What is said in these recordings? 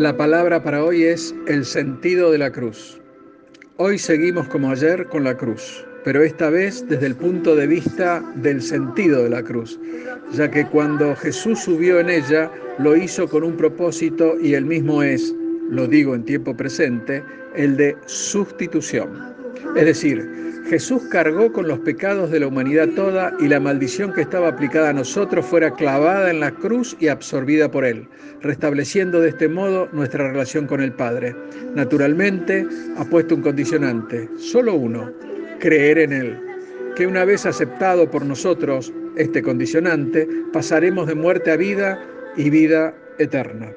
La palabra para hoy es el sentido de la cruz. Hoy seguimos como ayer con la cruz, pero esta vez desde el punto de vista del sentido de la cruz, ya que cuando Jesús subió en ella lo hizo con un propósito y el mismo es, lo digo en tiempo presente, el de sustitución. Es decir, Jesús cargó con los pecados de la humanidad toda y la maldición que estaba aplicada a nosotros fuera clavada en la cruz y absorbida por Él, restableciendo de este modo nuestra relación con el Padre. Naturalmente, ha puesto un condicionante, solo uno, creer en Él, que una vez aceptado por nosotros este condicionante, pasaremos de muerte a vida y vida eterna.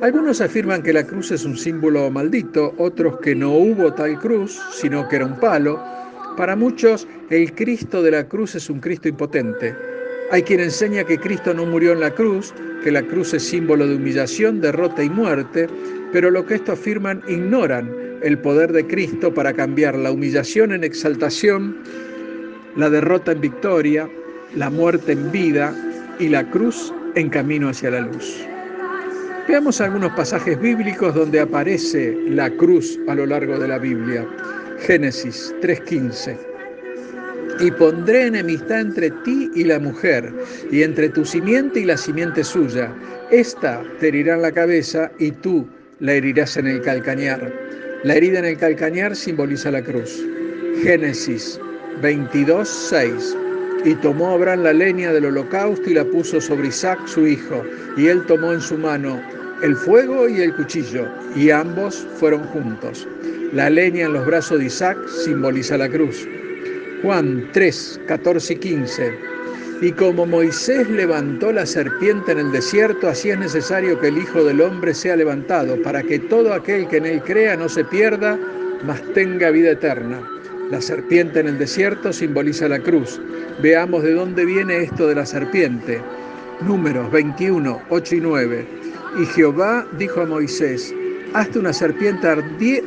Algunos afirman que la cruz es un símbolo maldito, otros que no hubo tal cruz, sino que era un palo, para muchos, el Cristo de la cruz es un Cristo impotente. Hay quien enseña que Cristo no murió en la cruz, que la cruz es símbolo de humillación, derrota y muerte, pero lo que esto afirman ignoran el poder de Cristo para cambiar la humillación en exaltación, la derrota en victoria, la muerte en vida y la cruz en camino hacia la luz. Veamos algunos pasajes bíblicos donde aparece la cruz a lo largo de la Biblia. Génesis 3:15. Y pondré enemistad entre ti y la mujer, y entre tu simiente y la simiente suya. Esta te herirá en la cabeza y tú la herirás en el calcañar. La herida en el calcañar simboliza la cruz. Génesis 22:6. Y tomó Abraham la leña del holocausto y la puso sobre Isaac su hijo, y él tomó en su mano el fuego y el cuchillo, y ambos fueron juntos. La leña en los brazos de Isaac simboliza la cruz. Juan 3, 14 y 15. Y como Moisés levantó la serpiente en el desierto, así es necesario que el Hijo del Hombre sea levantado, para que todo aquel que en él crea no se pierda, mas tenga vida eterna. La serpiente en el desierto simboliza la cruz. Veamos de dónde viene esto de la serpiente. Números 21, 8 y 9. Y Jehová dijo a Moisés, hazte una serpiente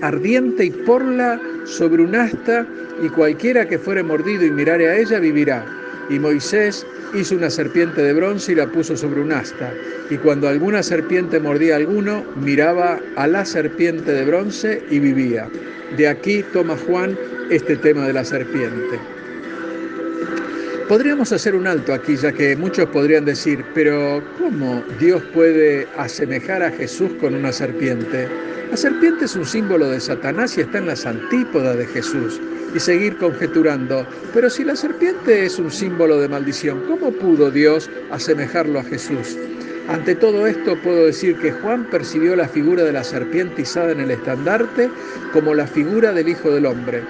ardiente y porla sobre un asta, y cualquiera que fuere mordido y mirare a ella vivirá. Y Moisés hizo una serpiente de bronce y la puso sobre un asta. Y cuando alguna serpiente mordía a alguno, miraba a la serpiente de bronce y vivía. De aquí toma Juan este tema de la serpiente. Podríamos hacer un alto aquí, ya que muchos podrían decir, pero ¿cómo Dios puede asemejar a Jesús con una serpiente? La serpiente es un símbolo de Satanás y está en las antípodas de Jesús. Y seguir conjeturando, pero si la serpiente es un símbolo de maldición, ¿cómo pudo Dios asemejarlo a Jesús? Ante todo esto puedo decir que Juan percibió la figura de la serpiente izada en el estandarte como la figura del Hijo del Hombre,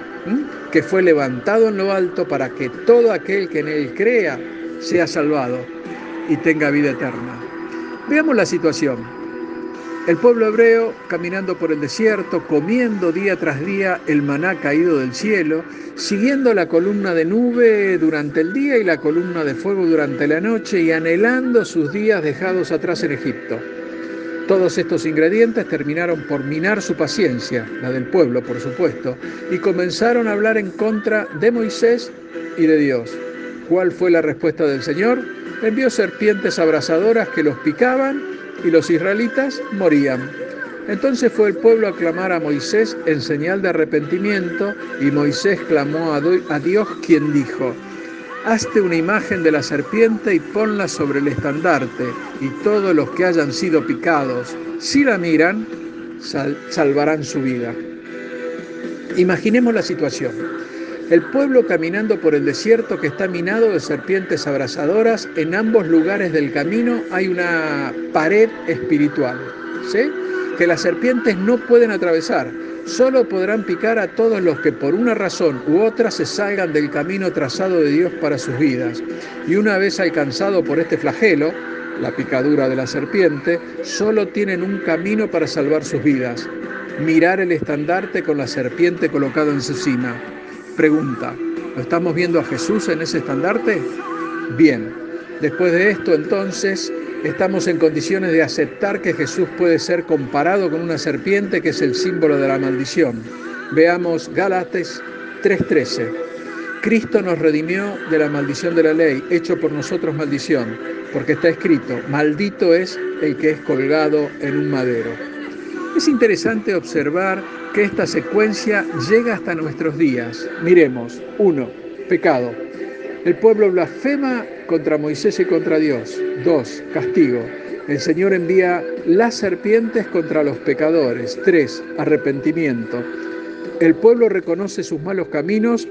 que fue levantado en lo alto para que todo aquel que en él crea sea salvado y tenga vida eterna. Veamos la situación. El pueblo hebreo caminando por el desierto, comiendo día tras día el maná caído del cielo, siguiendo la columna de nube durante el día y la columna de fuego durante la noche y anhelando sus días dejados atrás en Egipto. Todos estos ingredientes terminaron por minar su paciencia, la del pueblo por supuesto, y comenzaron a hablar en contra de Moisés y de Dios. ¿Cuál fue la respuesta del Señor? Envió serpientes abrasadoras que los picaban y los israelitas morían. Entonces fue el pueblo a clamar a Moisés en señal de arrepentimiento y Moisés clamó a Dios quien dijo, Hazte una imagen de la serpiente y ponla sobre el estandarte, y todos los que hayan sido picados, si la miran, salvarán su vida. Imaginemos la situación. El pueblo caminando por el desierto que está minado de serpientes abrasadoras, en ambos lugares del camino hay una pared espiritual, ¿sí? que las serpientes no pueden atravesar, solo podrán picar a todos los que por una razón u otra se salgan del camino trazado de Dios para sus vidas. Y una vez alcanzado por este flagelo, la picadura de la serpiente, solo tienen un camino para salvar sus vidas, mirar el estandarte con la serpiente colocado en su cima. Pregunta, ¿lo estamos viendo a Jesús en ese estandarte? Bien, después de esto entonces estamos en condiciones de aceptar que Jesús puede ser comparado con una serpiente que es el símbolo de la maldición. Veamos Gálatas 3:13. Cristo nos redimió de la maldición de la ley, hecho por nosotros maldición, porque está escrito, maldito es el que es colgado en un madero. Es interesante observar que esta secuencia llega hasta nuestros días. Miremos, 1. Pecado. El pueblo blasfema contra Moisés y contra Dios. 2. Castigo. El Señor envía las serpientes contra los pecadores. 3. Arrepentimiento. El pueblo reconoce sus malos caminos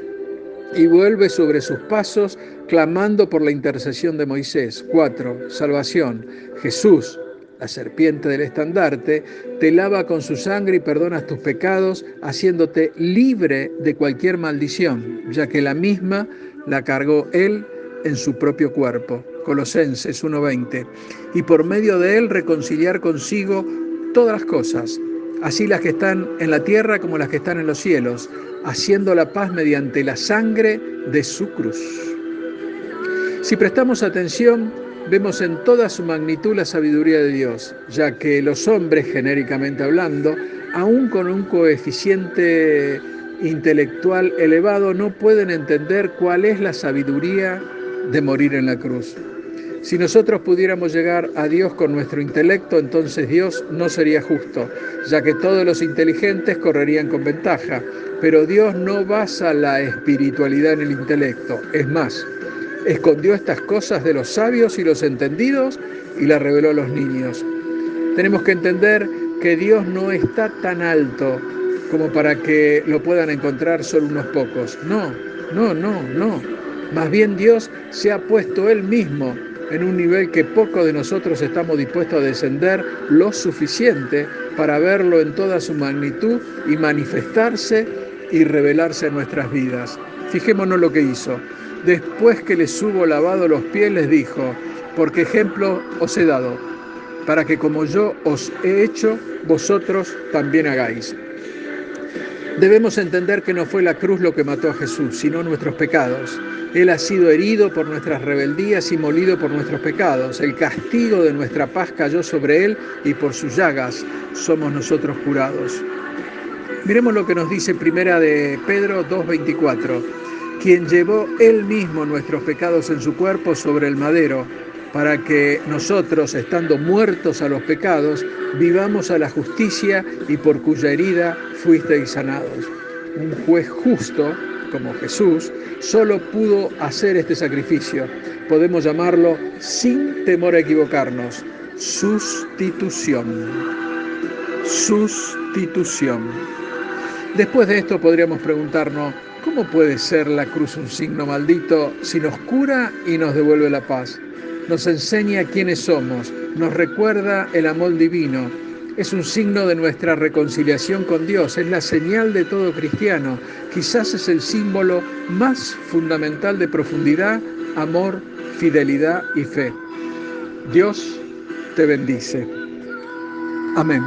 y vuelve sobre sus pasos clamando por la intercesión de Moisés. 4. Salvación. Jesús la serpiente del estandarte, te lava con su sangre y perdonas tus pecados, haciéndote libre de cualquier maldición, ya que la misma la cargó Él en su propio cuerpo. Colosenses 1:20. Y por medio de Él reconciliar consigo todas las cosas, así las que están en la tierra como las que están en los cielos, haciendo la paz mediante la sangre de su cruz. Si prestamos atención, vemos en toda su magnitud la sabiduría de Dios, ya que los hombres, genéricamente hablando, aún con un coeficiente intelectual elevado, no pueden entender cuál es la sabiduría de morir en la cruz. Si nosotros pudiéramos llegar a Dios con nuestro intelecto, entonces Dios no sería justo, ya que todos los inteligentes correrían con ventaja. Pero Dios no basa la espiritualidad en el intelecto. Es más, escondió estas cosas de los sabios y los entendidos y las reveló a los niños. Tenemos que entender que Dios no está tan alto como para que lo puedan encontrar solo unos pocos. No, no, no, no. Más bien Dios se ha puesto Él mismo en un nivel que pocos de nosotros estamos dispuestos a descender lo suficiente para verlo en toda su magnitud y manifestarse y revelarse en nuestras vidas. Fijémonos lo que hizo. Después que les hubo lavado los pies, les dijo, porque ejemplo os he dado, para que como yo os he hecho, vosotros también hagáis. Debemos entender que no fue la cruz lo que mató a Jesús, sino nuestros pecados. Él ha sido herido por nuestras rebeldías y molido por nuestros pecados. El castigo de nuestra paz cayó sobre Él y por sus llagas somos nosotros curados. Miremos lo que nos dice primera de Pedro 2.24 quien llevó él mismo nuestros pecados en su cuerpo sobre el madero, para que nosotros, estando muertos a los pecados, vivamos a la justicia y por cuya herida fuisteis sanados. Un juez justo, como Jesús, solo pudo hacer este sacrificio. Podemos llamarlo, sin temor a equivocarnos, sustitución. Sustitución. Después de esto podríamos preguntarnos, ¿Cómo puede ser la cruz un signo maldito si nos cura y nos devuelve la paz? Nos enseña quiénes somos, nos recuerda el amor divino. Es un signo de nuestra reconciliación con Dios, es la señal de todo cristiano. Quizás es el símbolo más fundamental de profundidad, amor, fidelidad y fe. Dios te bendice. Amén.